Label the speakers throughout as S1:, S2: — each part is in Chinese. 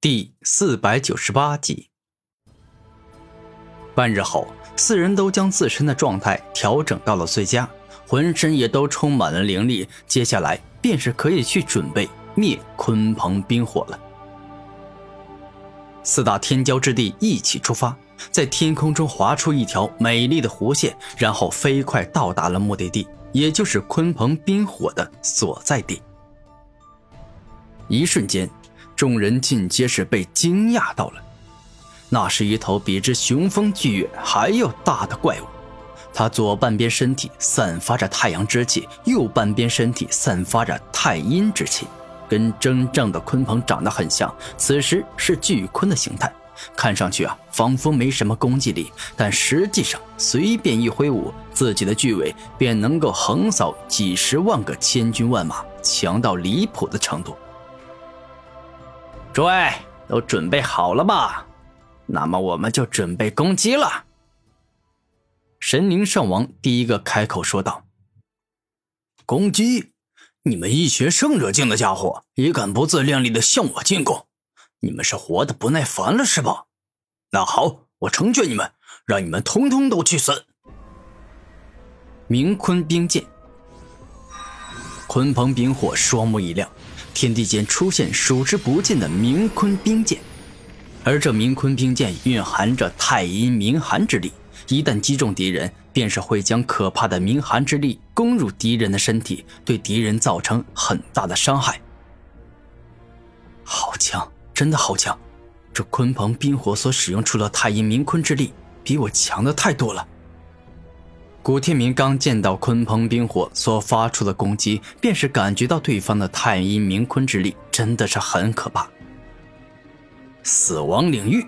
S1: 第四百九十八集。半日后，四人都将自身的状态调整到了最佳，浑身也都充满了灵力。接下来便是可以去准备灭鲲鹏冰火了。四大天骄之地一起出发，在天空中划出一条美丽的弧线，然后飞快到达了目的地，也就是鲲鹏冰火的所在地。一瞬间。众人尽皆是被惊讶到了，那是一头比之雄风巨岳还要大的怪物，它左半边身体散发着太阳之气，右半边身体散发着太阴之气，跟真正的鲲鹏长得很像。此时是巨鲲的形态，看上去啊，仿佛没什么攻击力，但实际上随便一挥舞，自己的巨尾便能够横扫几十万个千军万马，强到离谱的程度。诸位都准备好了吧？那么我们就准备攻击了。神灵圣王第一个开口说道：“
S2: 攻击！你们一群圣者境的家伙，也敢不自量力的向我进攻？你们是活的不耐烦了是吧？那好，我成全你们，让你们通通都去死！”
S1: 明坤冰剑，鲲鹏冰火，双目一亮。天地间出现数之不尽的冥坤冰剑，而这冥坤冰剑蕴含着太阴冥寒之力，一旦击中敌人，便是会将可怕的冥寒之力攻入敌人的身体，对敌人造成很大的伤害。好强，真的好强！这鲲鹏冰火所使用出的太阴冥坤之力，比我强的太多了。古天明刚见到鲲鹏冰火所发出的攻击，便是感觉到对方的太阴冥坤之力真的是很可怕。死亡领域，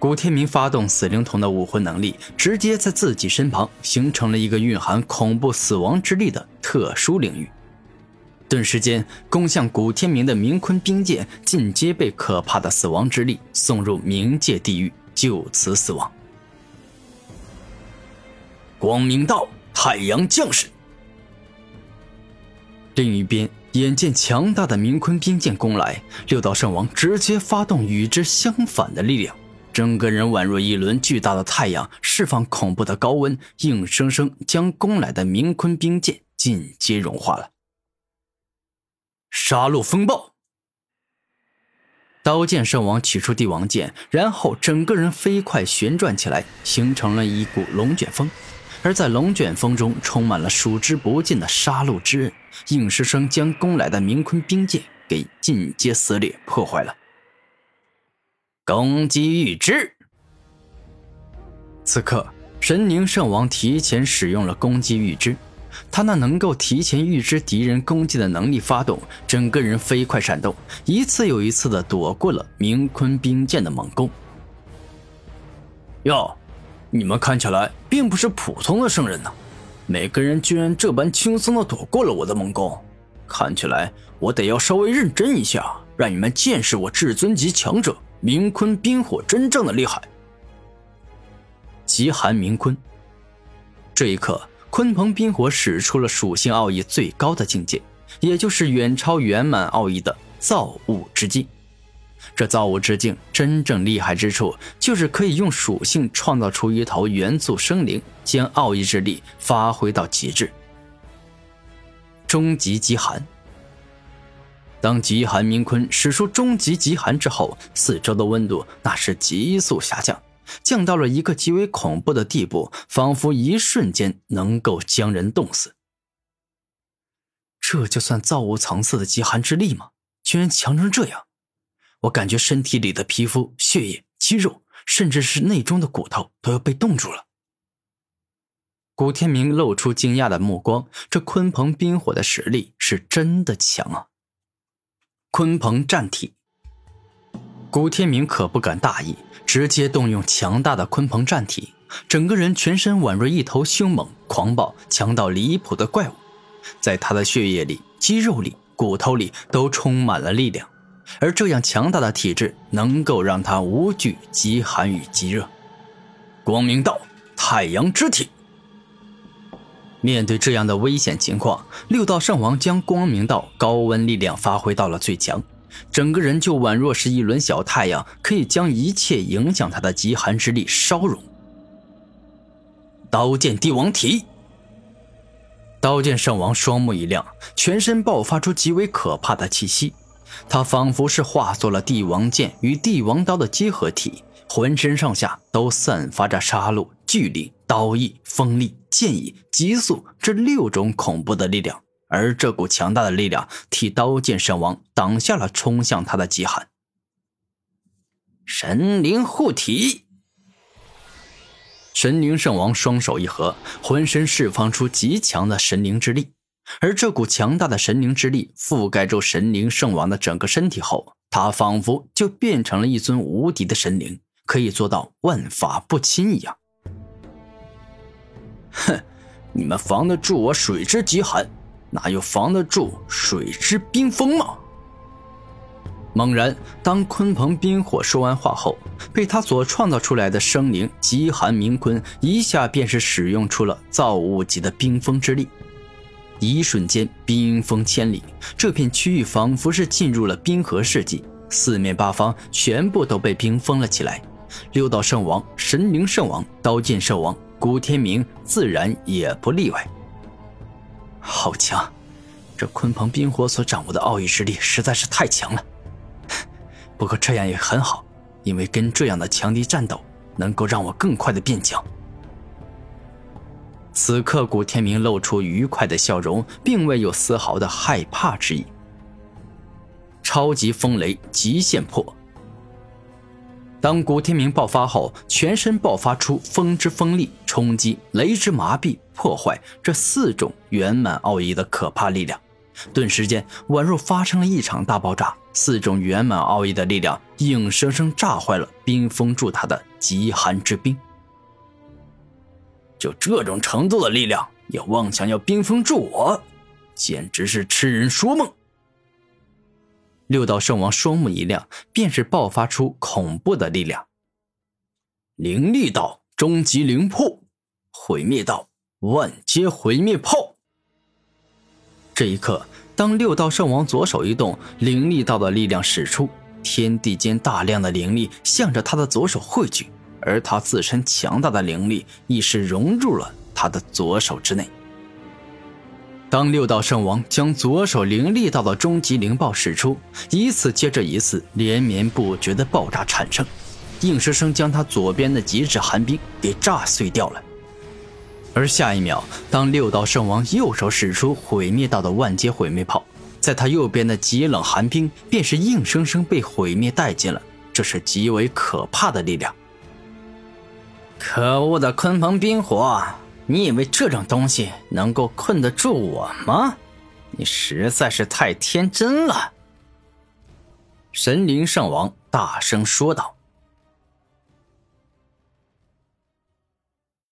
S1: 古天明发动死灵童的武魂能力，直接在自己身旁形成了一个蕴含恐怖死亡之力的特殊领域。顿时间，攻向古天明的冥坤冰剑尽皆被可怕的死亡之力送入冥界地狱，就此死亡。
S2: 光明道，太阳将士。
S1: 另一边，眼见强大的明坤冰剑攻来，六道圣王直接发动与之相反的力量，整个人宛若一轮巨大的太阳，释放恐怖的高温，硬生生将攻来的明坤冰剑尽皆融化了。
S2: 杀戮风暴！
S1: 刀剑圣王取出帝王剑，然后整个人飞快旋转起来，形成了一股龙卷风。而在龙卷风中，充满了数之不尽的杀戮之刃，硬生生将攻来的冥坤冰剑给尽皆撕裂破坏了。攻击预知。此刻，神宁圣王提前使用了攻击预知，他那能够提前预知敌人攻击的能力发动，整个人飞快闪动，一次又一次的躲过了明坤冰剑的猛攻。
S2: 哟。你们看起来并不是普通的圣人呐，每个人居然这般轻松的躲过了我的猛攻，看起来我得要稍微认真一下，让你们见识我至尊级强者明坤冰火真正的厉害。
S1: 极寒明坤，这一刻，鲲鹏冰火使出了属性奥义最高的境界，也就是远超圆满奥义的造物之境。这造物之境真正厉害之处，就是可以用属性创造出一头元素生灵，将奥义之力发挥到极致。终极极寒。当极寒冥坤使出终极极寒之后，四周的温度那是急速下降，降到了一个极为恐怖的地步，仿佛一瞬间能够将人冻死。这就算造物层次的极寒之力吗？居然强成这样！我感觉身体里的皮肤、血液、肌肉，甚至是内中的骨头都要被冻住了。古天明露出惊讶的目光，这鲲鹏冰火的实力是真的强啊！鲲鹏战体，古天明可不敢大意，直接动用强大的鲲鹏战体，整个人全身宛若一头凶猛、狂暴、强到离谱的怪物，在他的血液里、肌肉里、骨头里都充满了力量。而这样强大的体质，能够让他无惧极寒与极热。
S2: 光明道，太阳之体。
S1: 面对这样的危险情况，六道圣王将光明道高温力量发挥到了最强，整个人就宛若是一轮小太阳，可以将一切影响他的极寒之力烧融。刀剑帝王体，刀剑圣王双目一亮，全身爆发出极为可怕的气息。他仿佛是化作了帝王剑与帝王刀的结合体，浑身上下都散发着杀戮、巨力、刀意、锋利、剑意、急速这六种恐怖的力量。而这股强大的力量替刀剑圣王挡下了冲向他的极寒。神灵护体，神灵圣王双手一合，浑身释放出极强的神灵之力。而这股强大的神灵之力覆盖住神灵圣王的整个身体后，他仿佛就变成了一尊无敌的神灵，可以做到万法不侵一样。哼，你们防得住我水之极寒，哪有防得住水之冰封吗？猛然，当鲲鹏冰火说完话后，被他所创造出来的生灵极寒冥鲲一下便是使用出了造物级的冰封之力。一瞬间，冰封千里，这片区域仿佛是进入了冰河世纪，四面八方全部都被冰封了起来。六道圣王、神灵圣王、刀剑圣王、古天明自然也不例外。好强！这鲲鹏冰火所掌握的奥义之力实在是太强了。不过这样也很好，因为跟这样的强敌战斗，能够让我更快的变强。此刻，古天明露出愉快的笑容，并未有丝毫的害怕之意。超级风雷极限破。当古天明爆发后，全身爆发出风之锋利、冲击、雷之麻痹、破坏这四种圆满奥义的可怕力量，顿时间宛若发生了一场大爆炸。四种圆满奥义的力量硬生生炸坏了冰封住他的极寒之冰。就这种程度的力量，也妄想要冰封住我，简直是痴人说梦！六道圣王双目一亮，便是爆发出恐怖的力量。灵力道终极灵魄，毁灭道万阶毁灭炮。这一刻，当六道圣王左手一动，灵力道的力量使出，天地间大量的灵力向着他的左手汇聚。而他自身强大的灵力亦是融入了他的左手之内。当六道圣王将左手灵力道的终极灵爆使出，一次接着一次连绵不绝的爆炸产生，硬生生将他左边的极致寒冰给炸碎掉了。而下一秒，当六道圣王右手使出毁灭道的万阶毁灭炮，在他右边的极冷寒冰便是硬生生被毁灭殆尽了。这是极为可怕的力量。可恶的鲲鹏冰火！你以为这种东西能够困得住我吗？你实在是太天真了。神灵圣王大声说道。